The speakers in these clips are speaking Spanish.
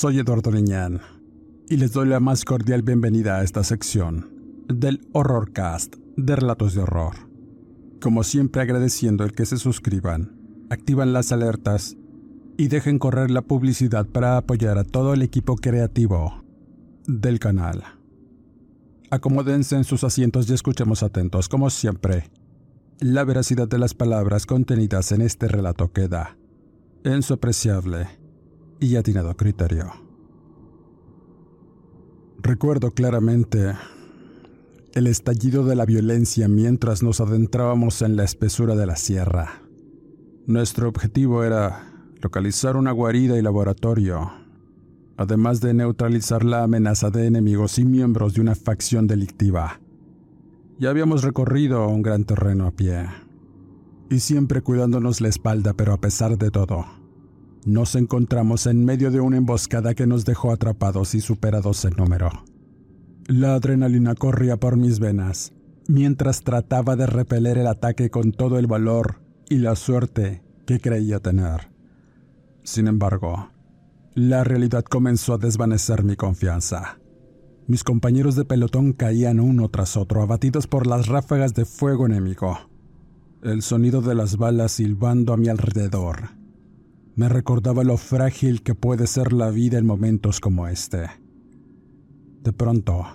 Soy Eduardo Liñán y les doy la más cordial bienvenida a esta sección del Horrorcast de Relatos de Horror. Como siempre agradeciendo el que se suscriban, activan las alertas y dejen correr la publicidad para apoyar a todo el equipo creativo del canal. Acomódense en sus asientos y escuchemos atentos, como siempre. La veracidad de las palabras contenidas en este relato queda en su apreciable y atinado criterio. Recuerdo claramente el estallido de la violencia mientras nos adentrábamos en la espesura de la sierra. Nuestro objetivo era localizar una guarida y laboratorio, además de neutralizar la amenaza de enemigos y miembros de una facción delictiva. Ya habíamos recorrido un gran terreno a pie, y siempre cuidándonos la espalda, pero a pesar de todo, nos encontramos en medio de una emboscada que nos dejó atrapados y superados en número. La adrenalina corría por mis venas, mientras trataba de repeler el ataque con todo el valor y la suerte que creía tener. Sin embargo, la realidad comenzó a desvanecer mi confianza. Mis compañeros de pelotón caían uno tras otro, abatidos por las ráfagas de fuego enemigo. El sonido de las balas silbando a mi alrededor me recordaba lo frágil que puede ser la vida en momentos como este. De pronto,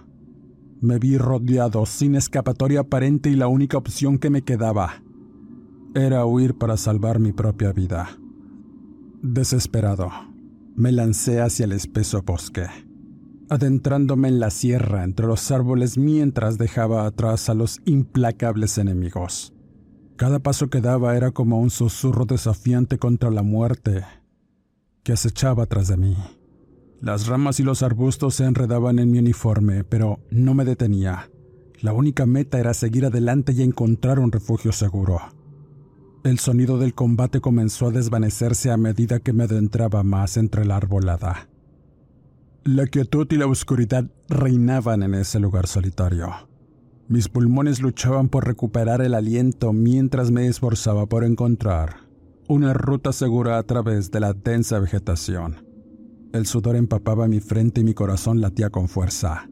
me vi rodeado sin escapatoria aparente y la única opción que me quedaba era huir para salvar mi propia vida. Desesperado, me lancé hacia el espeso bosque, adentrándome en la sierra entre los árboles mientras dejaba atrás a los implacables enemigos. Cada paso que daba era como un susurro desafiante contra la muerte que acechaba tras de mí. Las ramas y los arbustos se enredaban en mi uniforme, pero no me detenía. La única meta era seguir adelante y encontrar un refugio seguro. El sonido del combate comenzó a desvanecerse a medida que me adentraba más entre la arbolada. La quietud y la oscuridad reinaban en ese lugar solitario. Mis pulmones luchaban por recuperar el aliento mientras me esforzaba por encontrar una ruta segura a través de la densa vegetación. El sudor empapaba mi frente y mi corazón latía con fuerza,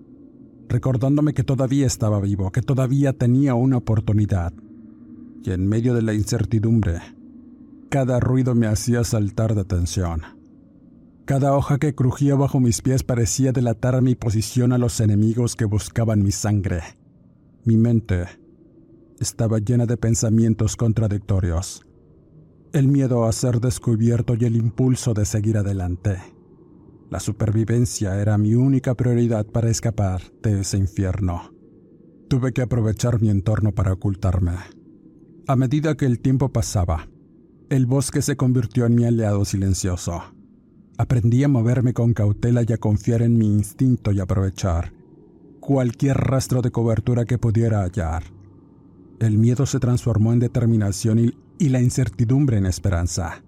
recordándome que todavía estaba vivo, que todavía tenía una oportunidad. Y en medio de la incertidumbre, cada ruido me hacía saltar de tensión. Cada hoja que crujía bajo mis pies parecía delatar mi posición a los enemigos que buscaban mi sangre. Mi mente estaba llena de pensamientos contradictorios. El miedo a ser descubierto y el impulso de seguir adelante. La supervivencia era mi única prioridad para escapar de ese infierno. Tuve que aprovechar mi entorno para ocultarme. A medida que el tiempo pasaba, el bosque se convirtió en mi aliado silencioso. Aprendí a moverme con cautela y a confiar en mi instinto y aprovechar cualquier rastro de cobertura que pudiera hallar. El miedo se transformó en determinación y, y, la incertidumbre en esperanza.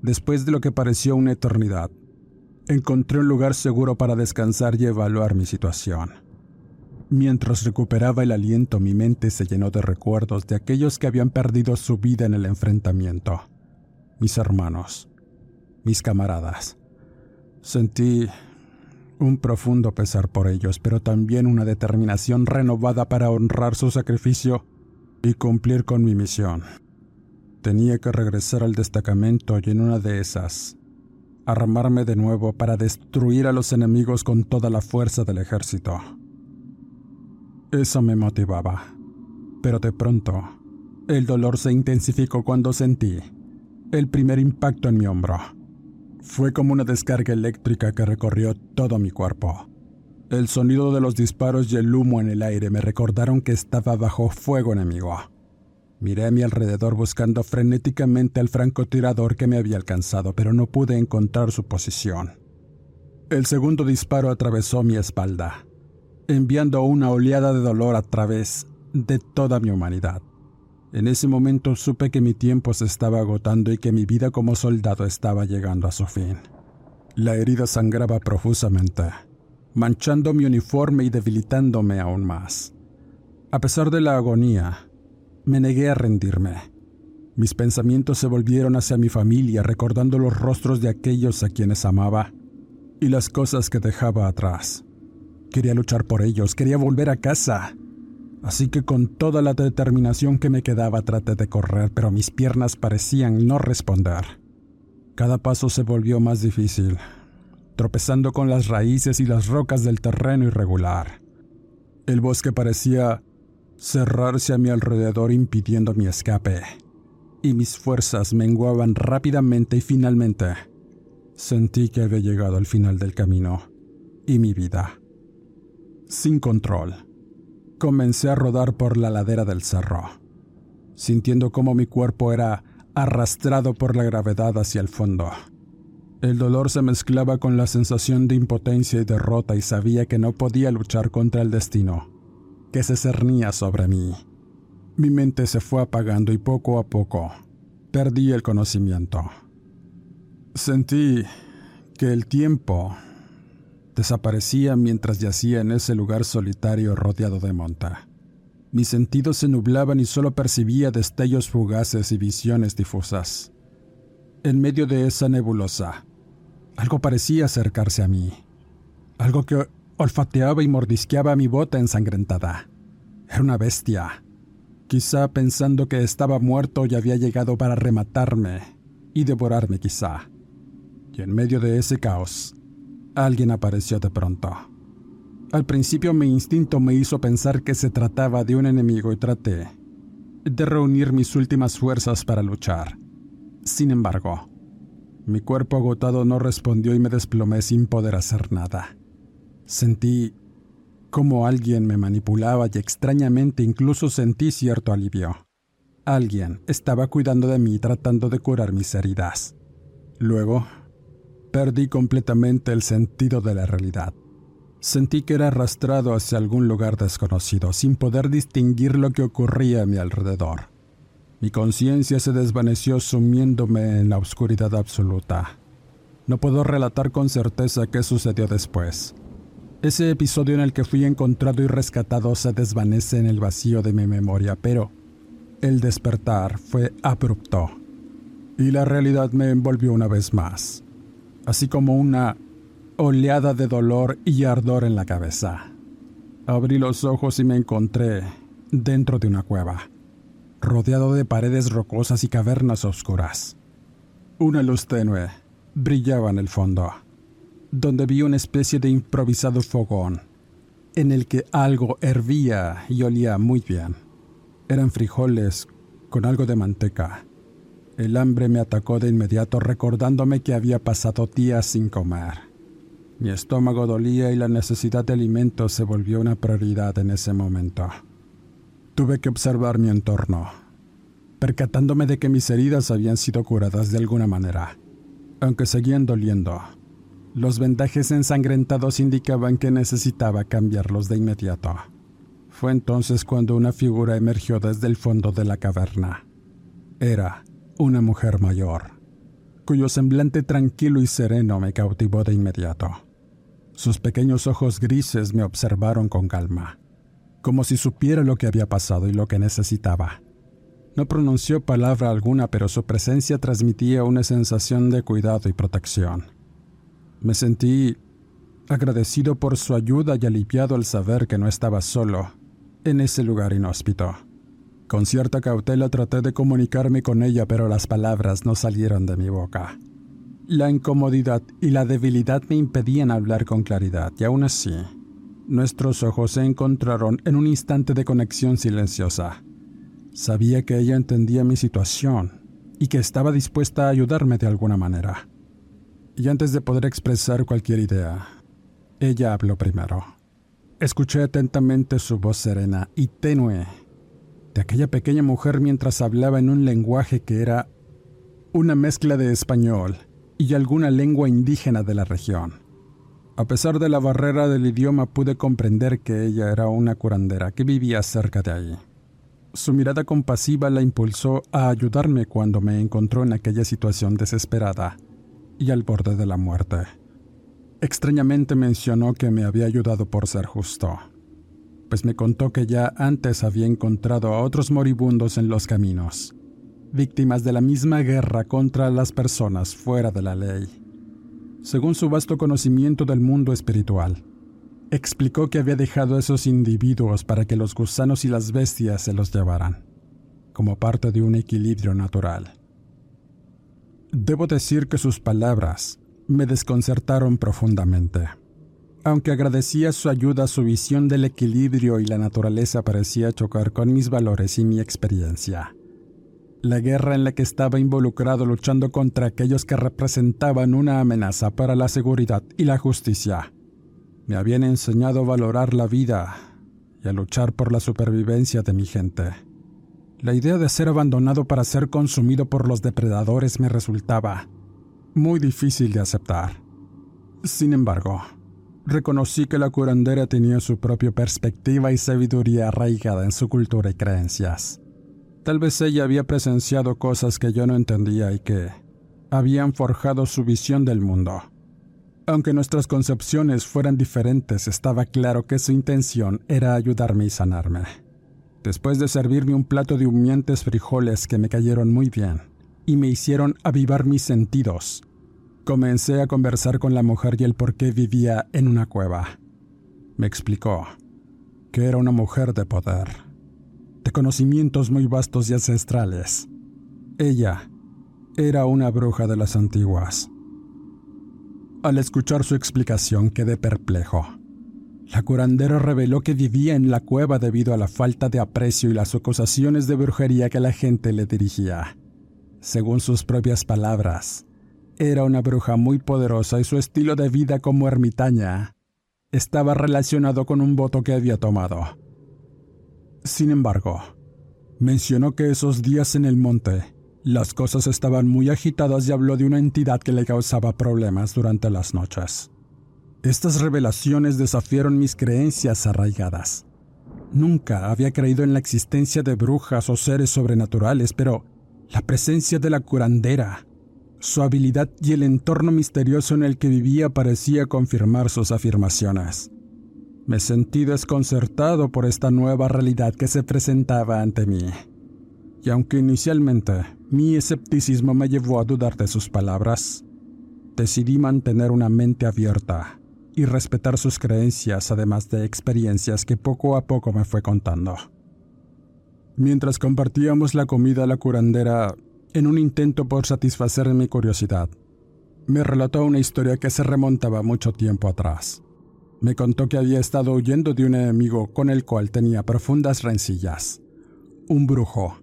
Después de lo que pareció una eternidad, encontré un lugar seguro para descansar y evaluar mi situación. Mientras recuperaba el aliento, mi mente se llenó de recuerdos de aquellos que habían perdido su vida en el enfrentamiento. Mis hermanos, mis camaradas. Sentí un profundo pesar por ellos, pero también una determinación renovada para honrar su sacrificio y cumplir con mi misión. Tenía que regresar al destacamento y en una de esas armarme de nuevo para destruir a los enemigos con toda la fuerza del ejército. Eso me motivaba, pero de pronto el dolor se intensificó cuando sentí el primer impacto en mi hombro. Fue como una descarga eléctrica que recorrió todo mi cuerpo. El sonido de los disparos y el humo en el aire me recordaron que estaba bajo fuego enemigo. Miré a mi alrededor buscando frenéticamente al francotirador que me había alcanzado, pero no pude encontrar su posición. El segundo disparo atravesó mi espalda, enviando una oleada de dolor a través de toda mi humanidad. En ese momento supe que mi tiempo se estaba agotando y que mi vida como soldado estaba llegando a su fin. La herida sangraba profusamente, manchando mi uniforme y debilitándome aún más. A pesar de la agonía, me negué a rendirme. Mis pensamientos se volvieron hacia mi familia, recordando los rostros de aquellos a quienes amaba y las cosas que dejaba atrás. Quería luchar por ellos, quería volver a casa. Así que con toda la determinación que me quedaba traté de correr, pero mis piernas parecían no responder. Cada paso se volvió más difícil, tropezando con las raíces y las rocas del terreno irregular. El bosque parecía cerrarse a mi alrededor impidiendo mi escape, y mis fuerzas menguaban rápidamente y finalmente sentí que había llegado al final del camino y mi vida. Sin control, comencé a rodar por la ladera del cerro, sintiendo cómo mi cuerpo era arrastrado por la gravedad hacia el fondo. El dolor se mezclaba con la sensación de impotencia y derrota y sabía que no podía luchar contra el destino que se cernía sobre mí. Mi mente se fue apagando y poco a poco perdí el conocimiento. Sentí que el tiempo desaparecía mientras yacía en ese lugar solitario rodeado de monta. Mis sentidos se nublaban y solo percibía destellos fugaces y visiones difusas. En medio de esa nebulosa, algo parecía acercarse a mí. Algo que Olfateaba y mordisqueaba mi bota ensangrentada. Era una bestia. Quizá pensando que estaba muerto y había llegado para rematarme y devorarme quizá. Y en medio de ese caos, alguien apareció de pronto. Al principio mi instinto me hizo pensar que se trataba de un enemigo y traté de reunir mis últimas fuerzas para luchar. Sin embargo, mi cuerpo agotado no respondió y me desplomé sin poder hacer nada. Sentí como alguien me manipulaba y extrañamente incluso sentí cierto alivio. Alguien estaba cuidando de mí tratando de curar mis heridas. Luego, perdí completamente el sentido de la realidad. Sentí que era arrastrado hacia algún lugar desconocido, sin poder distinguir lo que ocurría a mi alrededor. Mi conciencia se desvaneció sumiéndome en la oscuridad absoluta. No puedo relatar con certeza qué sucedió después. Ese episodio en el que fui encontrado y rescatado se desvanece en el vacío de mi memoria, pero el despertar fue abrupto y la realidad me envolvió una vez más, así como una oleada de dolor y ardor en la cabeza. Abrí los ojos y me encontré dentro de una cueva, rodeado de paredes rocosas y cavernas oscuras. Una luz tenue brillaba en el fondo donde vi una especie de improvisado fogón, en el que algo hervía y olía muy bien. Eran frijoles con algo de manteca. El hambre me atacó de inmediato recordándome que había pasado días sin comer. Mi estómago dolía y la necesidad de alimento se volvió una prioridad en ese momento. Tuve que observar mi entorno, percatándome de que mis heridas habían sido curadas de alguna manera, aunque seguían doliendo. Los vendajes ensangrentados indicaban que necesitaba cambiarlos de inmediato. Fue entonces cuando una figura emergió desde el fondo de la caverna. Era una mujer mayor, cuyo semblante tranquilo y sereno me cautivó de inmediato. Sus pequeños ojos grises me observaron con calma, como si supiera lo que había pasado y lo que necesitaba. No pronunció palabra alguna, pero su presencia transmitía una sensación de cuidado y protección. Me sentí agradecido por su ayuda y aliviado al saber que no estaba solo en ese lugar inhóspito. Con cierta cautela traté de comunicarme con ella, pero las palabras no salieron de mi boca. La incomodidad y la debilidad me impedían hablar con claridad, y aún así, nuestros ojos se encontraron en un instante de conexión silenciosa. Sabía que ella entendía mi situación y que estaba dispuesta a ayudarme de alguna manera. Y antes de poder expresar cualquier idea, ella habló primero. Escuché atentamente su voz serena y tenue de aquella pequeña mujer mientras hablaba en un lenguaje que era una mezcla de español y alguna lengua indígena de la región. A pesar de la barrera del idioma pude comprender que ella era una curandera que vivía cerca de ahí. Su mirada compasiva la impulsó a ayudarme cuando me encontró en aquella situación desesperada y al borde de la muerte. Extrañamente mencionó que me había ayudado por ser justo, pues me contó que ya antes había encontrado a otros moribundos en los caminos, víctimas de la misma guerra contra las personas fuera de la ley. Según su vasto conocimiento del mundo espiritual, explicó que había dejado a esos individuos para que los gusanos y las bestias se los llevaran, como parte de un equilibrio natural. Debo decir que sus palabras me desconcertaron profundamente. Aunque agradecía su ayuda, su visión del equilibrio y la naturaleza parecía chocar con mis valores y mi experiencia. La guerra en la que estaba involucrado luchando contra aquellos que representaban una amenaza para la seguridad y la justicia. Me habían enseñado a valorar la vida y a luchar por la supervivencia de mi gente. La idea de ser abandonado para ser consumido por los depredadores me resultaba muy difícil de aceptar. Sin embargo, reconocí que la curandera tenía su propia perspectiva y sabiduría arraigada en su cultura y creencias. Tal vez ella había presenciado cosas que yo no entendía y que habían forjado su visión del mundo. Aunque nuestras concepciones fueran diferentes, estaba claro que su intención era ayudarme y sanarme. Después de servirme un plato de humeantes frijoles que me cayeron muy bien, y me hicieron avivar mis sentidos. Comencé a conversar con la mujer y el por qué vivía en una cueva. Me explicó que era una mujer de poder, de conocimientos muy vastos y ancestrales. Ella era una bruja de las antiguas. Al escuchar su explicación quedé perplejo. La curandera reveló que vivía en la cueva debido a la falta de aprecio y las acusaciones de brujería que la gente le dirigía. Según sus propias palabras, era una bruja muy poderosa y su estilo de vida como ermitaña estaba relacionado con un voto que había tomado. Sin embargo, mencionó que esos días en el monte las cosas estaban muy agitadas y habló de una entidad que le causaba problemas durante las noches. Estas revelaciones desafiaron mis creencias arraigadas. Nunca había creído en la existencia de brujas o seres sobrenaturales, pero la presencia de la curandera, su habilidad y el entorno misterioso en el que vivía parecía confirmar sus afirmaciones. Me sentí desconcertado por esta nueva realidad que se presentaba ante mí. Y aunque inicialmente mi escepticismo me llevó a dudar de sus palabras, decidí mantener una mente abierta y respetar sus creencias además de experiencias que poco a poco me fue contando. Mientras compartíamos la comida, la curandera, en un intento por satisfacer mi curiosidad, me relató una historia que se remontaba mucho tiempo atrás. Me contó que había estado huyendo de un enemigo con el cual tenía profundas rencillas, un brujo,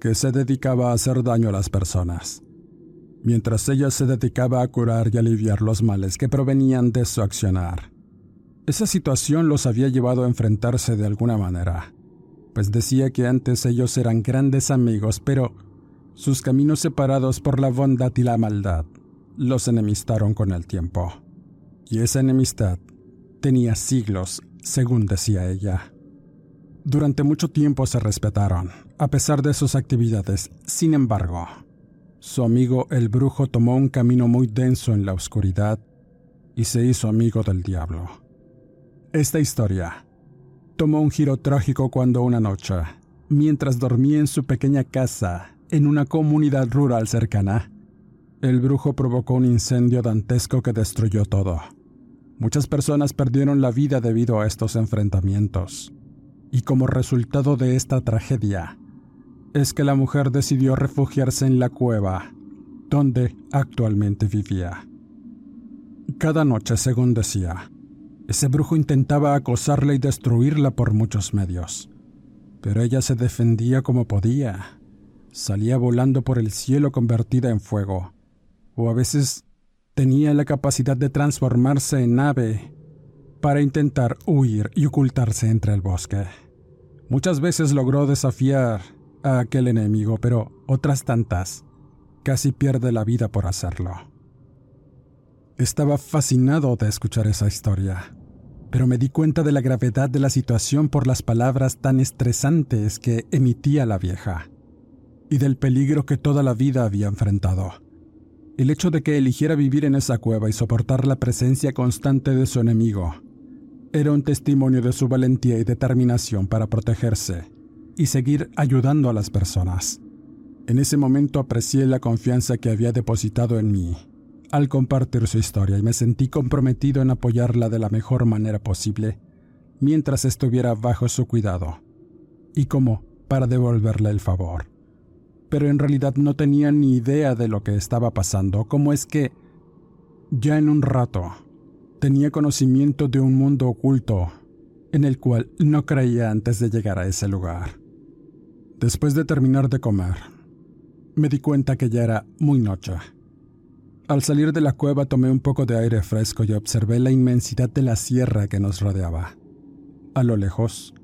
que se dedicaba a hacer daño a las personas, mientras ella se dedicaba a curar y aliviar los males que provenían de su accionar. Esa situación los había llevado a enfrentarse de alguna manera, pues decía que antes ellos eran grandes amigos, pero sus caminos separados por la bondad y la maldad los enemistaron con el tiempo. Y esa enemistad tenía siglos, según decía ella. Durante mucho tiempo se respetaron, a pesar de sus actividades. Sin embargo, su amigo el brujo tomó un camino muy denso en la oscuridad y se hizo amigo del diablo. Esta historia tomó un giro trágico cuando una noche, mientras dormía en su pequeña casa en una comunidad rural cercana, el brujo provocó un incendio dantesco que destruyó todo. Muchas personas perdieron la vida debido a estos enfrentamientos. Y como resultado de esta tragedia, es que la mujer decidió refugiarse en la cueva donde actualmente vivía. Cada noche, según decía, ese brujo intentaba acosarla y destruirla por muchos medios, pero ella se defendía como podía. Salía volando por el cielo convertida en fuego, o a veces tenía la capacidad de transformarse en ave para intentar huir y ocultarse entre el bosque. Muchas veces logró desafiar a aquel enemigo, pero otras tantas casi pierde la vida por hacerlo. Estaba fascinado de escuchar esa historia, pero me di cuenta de la gravedad de la situación por las palabras tan estresantes que emitía la vieja, y del peligro que toda la vida había enfrentado. El hecho de que eligiera vivir en esa cueva y soportar la presencia constante de su enemigo era un testimonio de su valentía y determinación para protegerse y seguir ayudando a las personas. En ese momento aprecié la confianza que había depositado en mí al compartir su historia y me sentí comprometido en apoyarla de la mejor manera posible mientras estuviera bajo su cuidado y como para devolverle el favor. Pero en realidad no tenía ni idea de lo que estaba pasando, como es que ya en un rato tenía conocimiento de un mundo oculto en el cual no creía antes de llegar a ese lugar. Después de terminar de comer, me di cuenta que ya era muy noche. Al salir de la cueva tomé un poco de aire fresco y observé la inmensidad de la sierra que nos rodeaba. A lo lejos,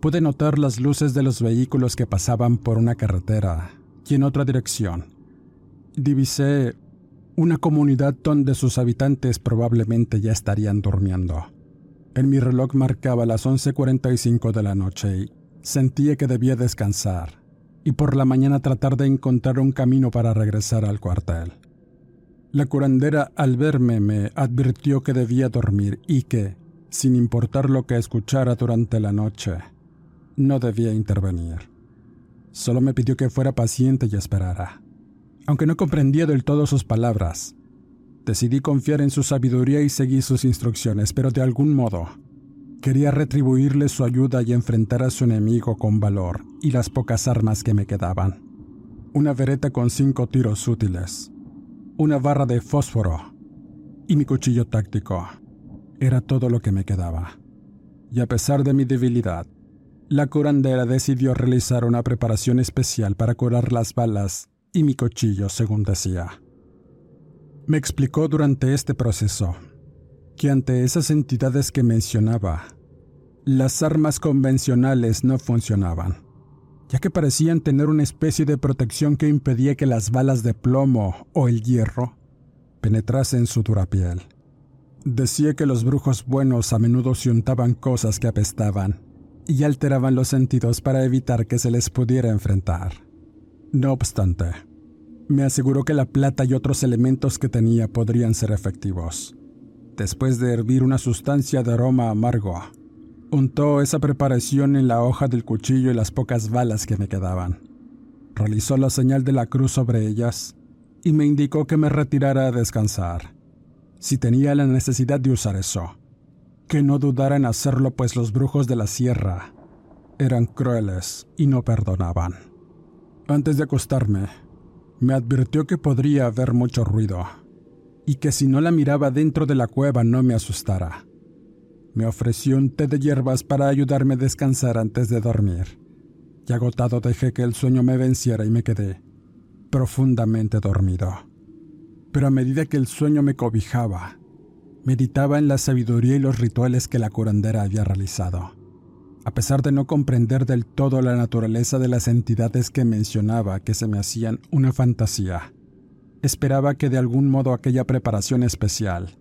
pude notar las luces de los vehículos que pasaban por una carretera y en otra dirección. Divisé una comunidad donde sus habitantes probablemente ya estarían durmiendo. En mi reloj marcaba las 11:45 de la noche y sentía que debía descansar y por la mañana tratar de encontrar un camino para regresar al cuartel. La curandera al verme me advirtió que debía dormir y que, sin importar lo que escuchara durante la noche, no debía intervenir. Solo me pidió que fuera paciente y esperara. Aunque no comprendía del todo sus palabras, decidí confiar en su sabiduría y seguí sus instrucciones, pero de algún modo quería retribuirle su ayuda y enfrentar a su enemigo con valor y las pocas armas que me quedaban. Una vereta con cinco tiros útiles, una barra de fósforo y mi cuchillo táctico. Era todo lo que me quedaba. Y a pesar de mi debilidad, la curandera decidió realizar una preparación especial para curar las balas y mi cuchillo, según decía. Me explicó durante este proceso que ante esas entidades que mencionaba, las armas convencionales no funcionaban, ya que parecían tener una especie de protección que impedía que las balas de plomo o el hierro penetrasen su dura piel. Decía que los brujos buenos a menudo se untaban cosas que apestaban y alteraban los sentidos para evitar que se les pudiera enfrentar. No obstante, me aseguró que la plata y otros elementos que tenía podrían ser efectivos. Después de hervir una sustancia de aroma amargo, untó esa preparación en la hoja del cuchillo y las pocas balas que me quedaban. Realizó la señal de la cruz sobre ellas y me indicó que me retirara a descansar, si tenía la necesidad de usar eso. Que no dudara en hacerlo, pues los brujos de la sierra eran crueles y no perdonaban. Antes de acostarme, me advirtió que podría haber mucho ruido y que si no la miraba dentro de la cueva no me asustara. Me ofreció un té de hierbas para ayudarme a descansar antes de dormir, y agotado dejé que el sueño me venciera y me quedé profundamente dormido. Pero a medida que el sueño me cobijaba, meditaba en la sabiduría y los rituales que la curandera había realizado. A pesar de no comprender del todo la naturaleza de las entidades que mencionaba que se me hacían una fantasía, esperaba que de algún modo aquella preparación especial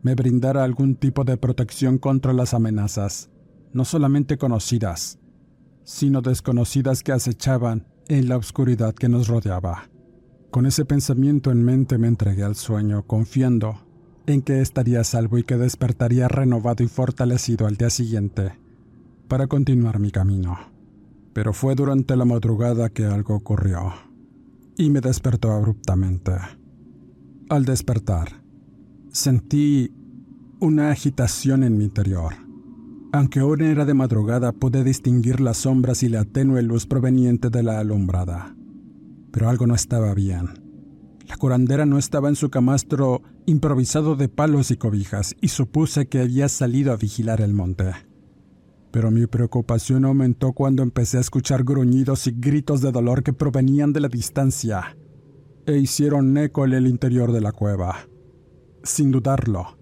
me brindara algún tipo de protección contra las amenazas, no solamente conocidas, sino desconocidas que acechaban en la oscuridad que nos rodeaba. Con ese pensamiento en mente me entregué al sueño, confiando en que estaría salvo y que despertaría renovado y fortalecido al día siguiente para continuar mi camino. Pero fue durante la madrugada que algo ocurrió y me despertó abruptamente. Al despertar, sentí una agitación en mi interior. Aunque aún era de madrugada, pude distinguir las sombras y la tenue luz proveniente de la alumbrada. Pero algo no estaba bien. La curandera no estaba en su camastro improvisado de palos y cobijas y supuse que había salido a vigilar el monte. Pero mi preocupación aumentó cuando empecé a escuchar gruñidos y gritos de dolor que provenían de la distancia e hicieron eco en el interior de la cueva. Sin dudarlo,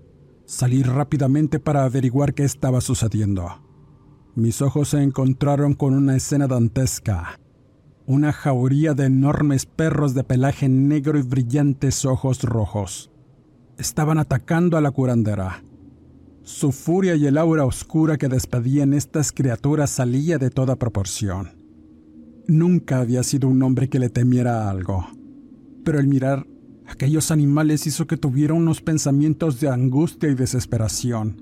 salí rápidamente para averiguar qué estaba sucediendo. Mis ojos se encontraron con una escena dantesca una jauría de enormes perros de pelaje negro y brillantes ojos rojos. Estaban atacando a la curandera. Su furia y el aura oscura que despedían estas criaturas salía de toda proporción. Nunca había sido un hombre que le temiera algo, pero el mirar aquellos animales hizo que tuviera unos pensamientos de angustia y desesperación,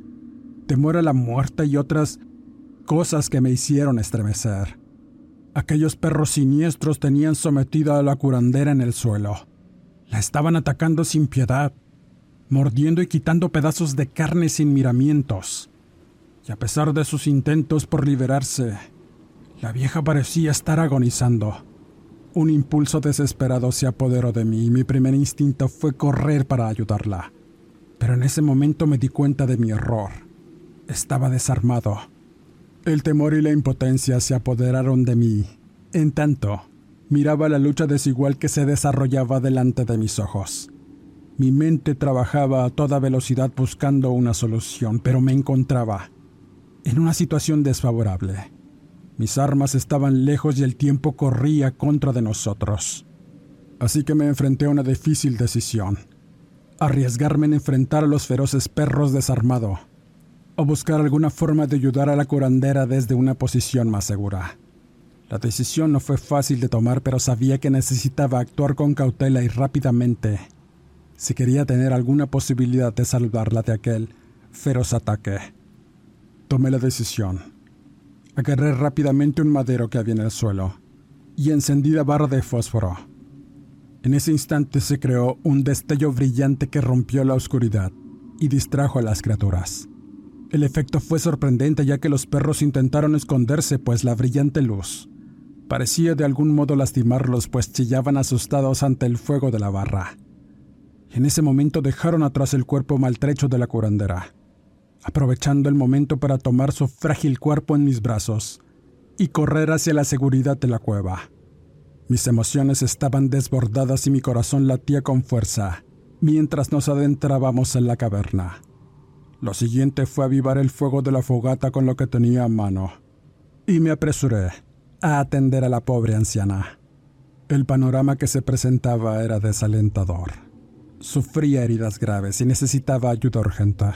temor a la muerte y otras cosas que me hicieron estremecer. Aquellos perros siniestros tenían sometida a la curandera en el suelo. La estaban atacando sin piedad, mordiendo y quitando pedazos de carne sin miramientos. Y a pesar de sus intentos por liberarse, la vieja parecía estar agonizando. Un impulso desesperado se apoderó de mí y mi primer instinto fue correr para ayudarla. Pero en ese momento me di cuenta de mi error. Estaba desarmado el temor y la impotencia se apoderaron de mí. En tanto, miraba la lucha desigual que se desarrollaba delante de mis ojos. Mi mente trabajaba a toda velocidad buscando una solución, pero me encontraba en una situación desfavorable. Mis armas estaban lejos y el tiempo corría contra de nosotros. Así que me enfrenté a una difícil decisión. Arriesgarme en enfrentar a los feroces perros desarmado o buscar alguna forma de ayudar a la curandera desde una posición más segura. La decisión no fue fácil de tomar, pero sabía que necesitaba actuar con cautela y rápidamente si quería tener alguna posibilidad de salvarla de aquel feroz ataque. Tomé la decisión. Agarré rápidamente un madero que había en el suelo y encendí la barra de fósforo. En ese instante se creó un destello brillante que rompió la oscuridad y distrajo a las criaturas. El efecto fue sorprendente ya que los perros intentaron esconderse, pues la brillante luz parecía de algún modo lastimarlos, pues chillaban asustados ante el fuego de la barra. En ese momento dejaron atrás el cuerpo maltrecho de la curandera, aprovechando el momento para tomar su frágil cuerpo en mis brazos y correr hacia la seguridad de la cueva. Mis emociones estaban desbordadas y mi corazón latía con fuerza mientras nos adentrábamos en la caverna. Lo siguiente fue avivar el fuego de la fogata con lo que tenía a mano, y me apresuré a atender a la pobre anciana. El panorama que se presentaba era desalentador. Sufría heridas graves y necesitaba ayuda urgente.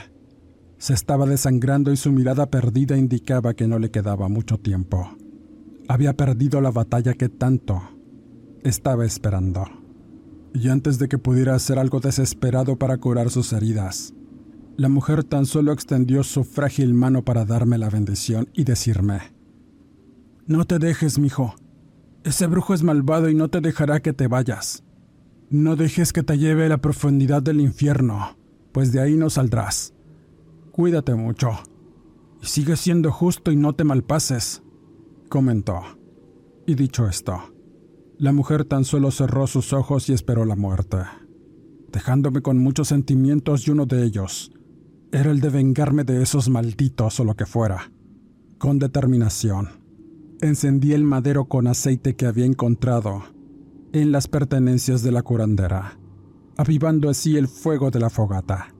Se estaba desangrando y su mirada perdida indicaba que no le quedaba mucho tiempo. Había perdido la batalla que tanto estaba esperando. Y antes de que pudiera hacer algo desesperado para curar sus heridas, la mujer tan solo extendió su frágil mano para darme la bendición y decirme: No te dejes, mijo. Ese brujo es malvado y no te dejará que te vayas. No dejes que te lleve a la profundidad del infierno, pues de ahí no saldrás. Cuídate mucho. Y sigue siendo justo y no te malpases, comentó. Y dicho esto, la mujer tan solo cerró sus ojos y esperó la muerte, dejándome con muchos sentimientos y uno de ellos era el de vengarme de esos malditos o lo que fuera. Con determinación, encendí el madero con aceite que había encontrado en las pertenencias de la curandera, avivando así el fuego de la fogata.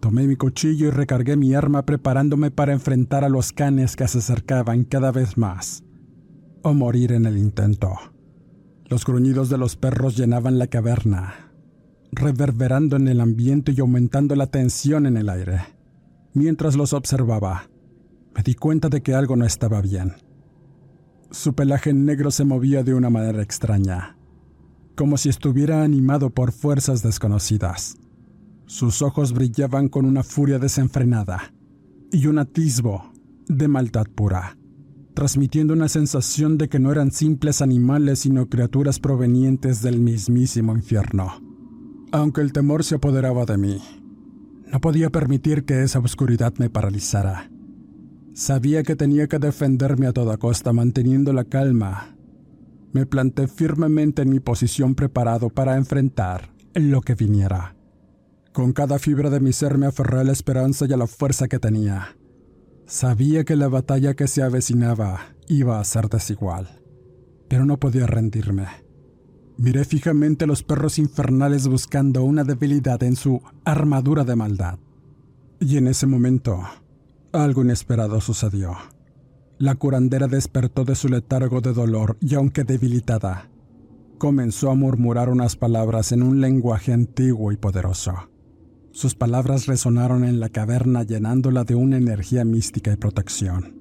Tomé mi cuchillo y recargué mi arma preparándome para enfrentar a los canes que se acercaban cada vez más, o morir en el intento. Los gruñidos de los perros llenaban la caverna, reverberando en el ambiente y aumentando la tensión en el aire. Mientras los observaba, me di cuenta de que algo no estaba bien. Su pelaje negro se movía de una manera extraña, como si estuviera animado por fuerzas desconocidas. Sus ojos brillaban con una furia desenfrenada y un atisbo de maldad pura, transmitiendo una sensación de que no eran simples animales sino criaturas provenientes del mismísimo infierno aunque el temor se apoderaba de mí. No podía permitir que esa oscuridad me paralizara. Sabía que tenía que defenderme a toda costa manteniendo la calma Me planté firmemente en mi posición preparado para enfrentar lo que viniera. Con cada fibra de mi ser me aferré a la esperanza y a la fuerza que tenía. Sabía que la batalla que se avecinaba iba a ser desigual, pero no podía rendirme. Miré fijamente a los perros infernales buscando una debilidad en su armadura de maldad. Y en ese momento, algo inesperado sucedió. La curandera despertó de su letargo de dolor y aunque debilitada, comenzó a murmurar unas palabras en un lenguaje antiguo y poderoso. Sus palabras resonaron en la caverna llenándola de una energía mística y protección.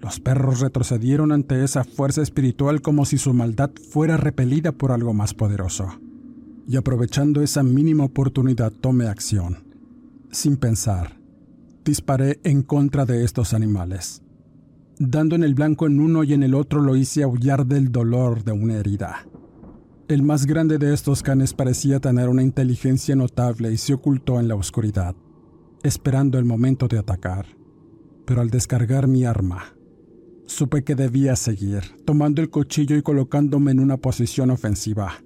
Los perros retrocedieron ante esa fuerza espiritual como si su maldad fuera repelida por algo más poderoso. Y aprovechando esa mínima oportunidad tomé acción. Sin pensar, disparé en contra de estos animales dando en el blanco en uno y en el otro lo hice aullar del dolor de una herida. El más grande de estos canes parecía tener una inteligencia notable y se ocultó en la oscuridad, esperando el momento de atacar. Pero al descargar mi arma, supe que debía seguir, tomando el cuchillo y colocándome en una posición ofensiva.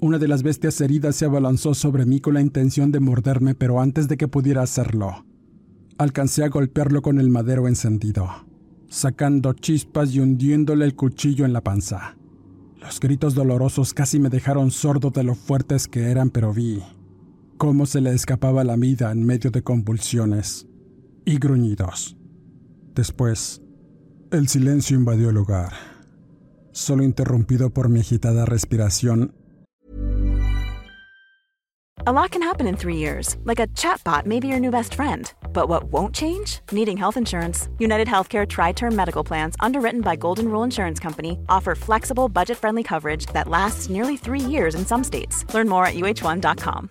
Una de las bestias heridas se abalanzó sobre mí con la intención de morderme, pero antes de que pudiera hacerlo, alcancé a golpearlo con el madero encendido sacando chispas y hundiéndole el cuchillo en la panza. Los gritos dolorosos casi me dejaron sordo de lo fuertes que eran, pero vi cómo se le escapaba la vida en medio de convulsiones y gruñidos. Después, el silencio invadió el lugar, solo interrumpido por mi agitada respiración. A lot can happen in three years, like a chatbot may be your new best friend. But what won't change? Needing health insurance. United Healthcare Tri Term Medical Plans, underwritten by Golden Rule Insurance Company, offer flexible, budget friendly coverage that lasts nearly three years in some states. Learn more at uh1.com.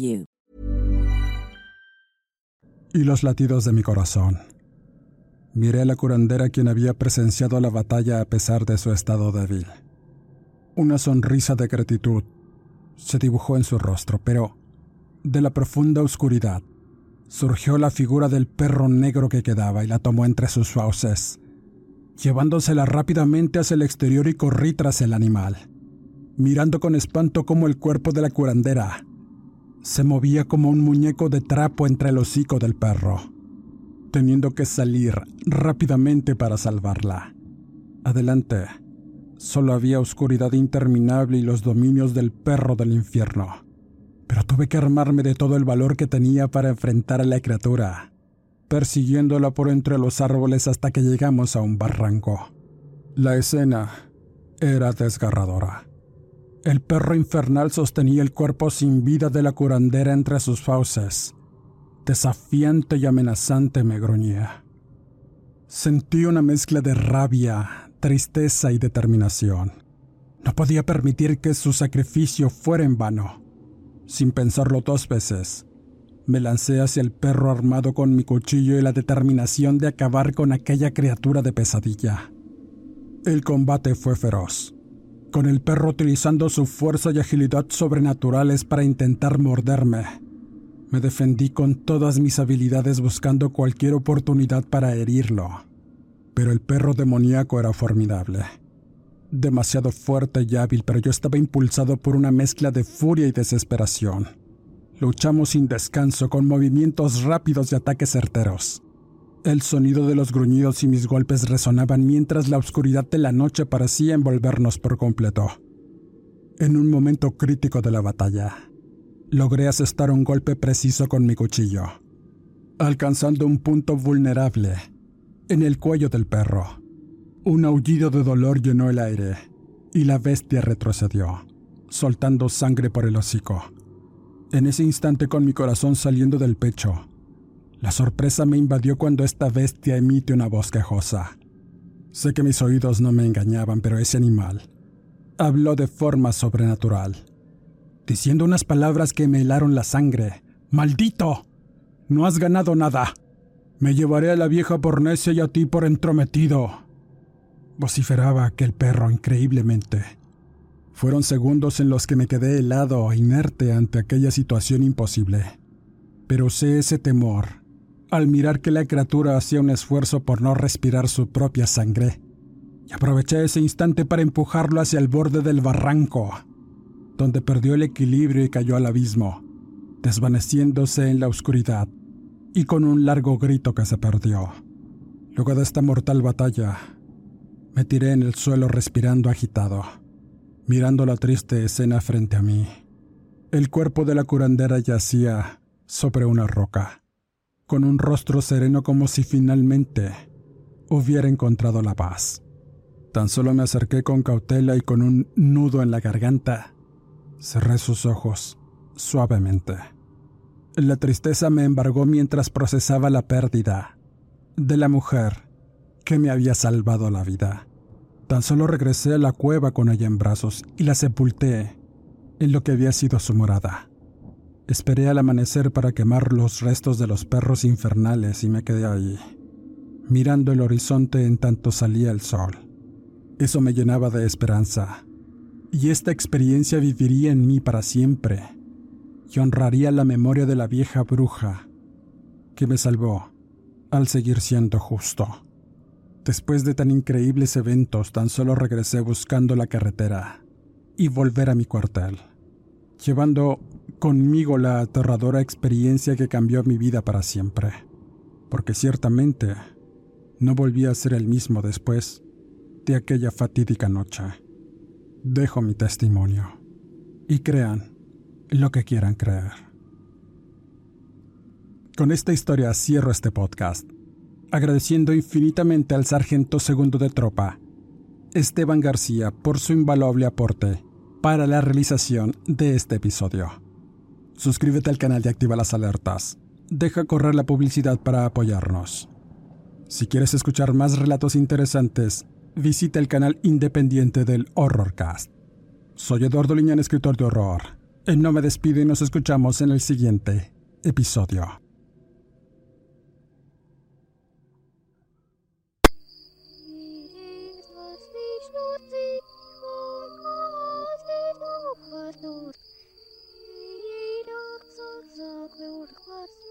Y los latidos de mi corazón. Miré a la curandera quien había presenciado la batalla a pesar de su estado débil. Una sonrisa de gratitud se dibujó en su rostro, pero de la profunda oscuridad surgió la figura del perro negro que quedaba y la tomó entre sus fauces, llevándosela rápidamente hacia el exterior y corrí tras el animal mirando con espanto cómo el cuerpo de la curandera se movía como un muñeco de trapo entre el hocico del perro, teniendo que salir rápidamente para salvarla. Adelante, solo había oscuridad interminable y los dominios del perro del infierno. Pero tuve que armarme de todo el valor que tenía para enfrentar a la criatura, persiguiéndola por entre los árboles hasta que llegamos a un barranco. La escena era desgarradora. El perro infernal sostenía el cuerpo sin vida de la curandera entre sus fauces. Desafiante y amenazante me gruñía. Sentí una mezcla de rabia, tristeza y determinación. No podía permitir que su sacrificio fuera en vano. Sin pensarlo dos veces, me lancé hacia el perro armado con mi cuchillo y la determinación de acabar con aquella criatura de pesadilla. El combate fue feroz con el perro utilizando su fuerza y agilidad sobrenaturales para intentar morderme. Me defendí con todas mis habilidades buscando cualquier oportunidad para herirlo. Pero el perro demoníaco era formidable. Demasiado fuerte y hábil, pero yo estaba impulsado por una mezcla de furia y desesperación. Luchamos sin descanso con movimientos rápidos y ataques certeros. El sonido de los gruñidos y mis golpes resonaban mientras la oscuridad de la noche parecía envolvernos por completo. En un momento crítico de la batalla, logré asestar un golpe preciso con mi cuchillo, alcanzando un punto vulnerable en el cuello del perro. Un aullido de dolor llenó el aire y la bestia retrocedió, soltando sangre por el hocico. En ese instante con mi corazón saliendo del pecho, la sorpresa me invadió cuando esta bestia emite una voz quejosa. Sé que mis oídos no me engañaban, pero ese animal habló de forma sobrenatural, diciendo unas palabras que me helaron la sangre. ¡Maldito! No has ganado nada. Me llevaré a la vieja por necia y a ti por entrometido. Vociferaba aquel perro increíblemente. Fueron segundos en los que me quedé helado e inerte ante aquella situación imposible. Pero usé ese temor al mirar que la criatura hacía un esfuerzo por no respirar su propia sangre, y aproveché ese instante para empujarlo hacia el borde del barranco, donde perdió el equilibrio y cayó al abismo, desvaneciéndose en la oscuridad y con un largo grito que se perdió. Luego de esta mortal batalla, me tiré en el suelo respirando agitado, mirando la triste escena frente a mí. El cuerpo de la curandera yacía sobre una roca con un rostro sereno como si finalmente hubiera encontrado la paz. Tan solo me acerqué con cautela y con un nudo en la garganta. Cerré sus ojos suavemente. La tristeza me embargó mientras procesaba la pérdida de la mujer que me había salvado la vida. Tan solo regresé a la cueva con ella en brazos y la sepulté en lo que había sido su morada. Esperé al amanecer para quemar los restos de los perros infernales y me quedé allí, mirando el horizonte en tanto salía el sol. Eso me llenaba de esperanza, y esta experiencia viviría en mí para siempre, y honraría la memoria de la vieja bruja que me salvó al seguir siendo justo. Después de tan increíbles eventos, tan solo regresé buscando la carretera y volver a mi cuartel, llevando conmigo la aterradora experiencia que cambió mi vida para siempre, porque ciertamente no volví a ser el mismo después de aquella fatídica noche. Dejo mi testimonio y crean lo que quieran creer. Con esta historia cierro este podcast, agradeciendo infinitamente al sargento segundo de tropa, Esteban García, por su invaluable aporte para la realización de este episodio suscríbete al canal y activa las alertas. Deja correr la publicidad para apoyarnos. Si quieres escuchar más relatos interesantes, visita el canal independiente del Horrorcast. Soy Eduardo Liñán, escritor de horror. No me despido y nos escuchamos en el siguiente episodio. Lord loves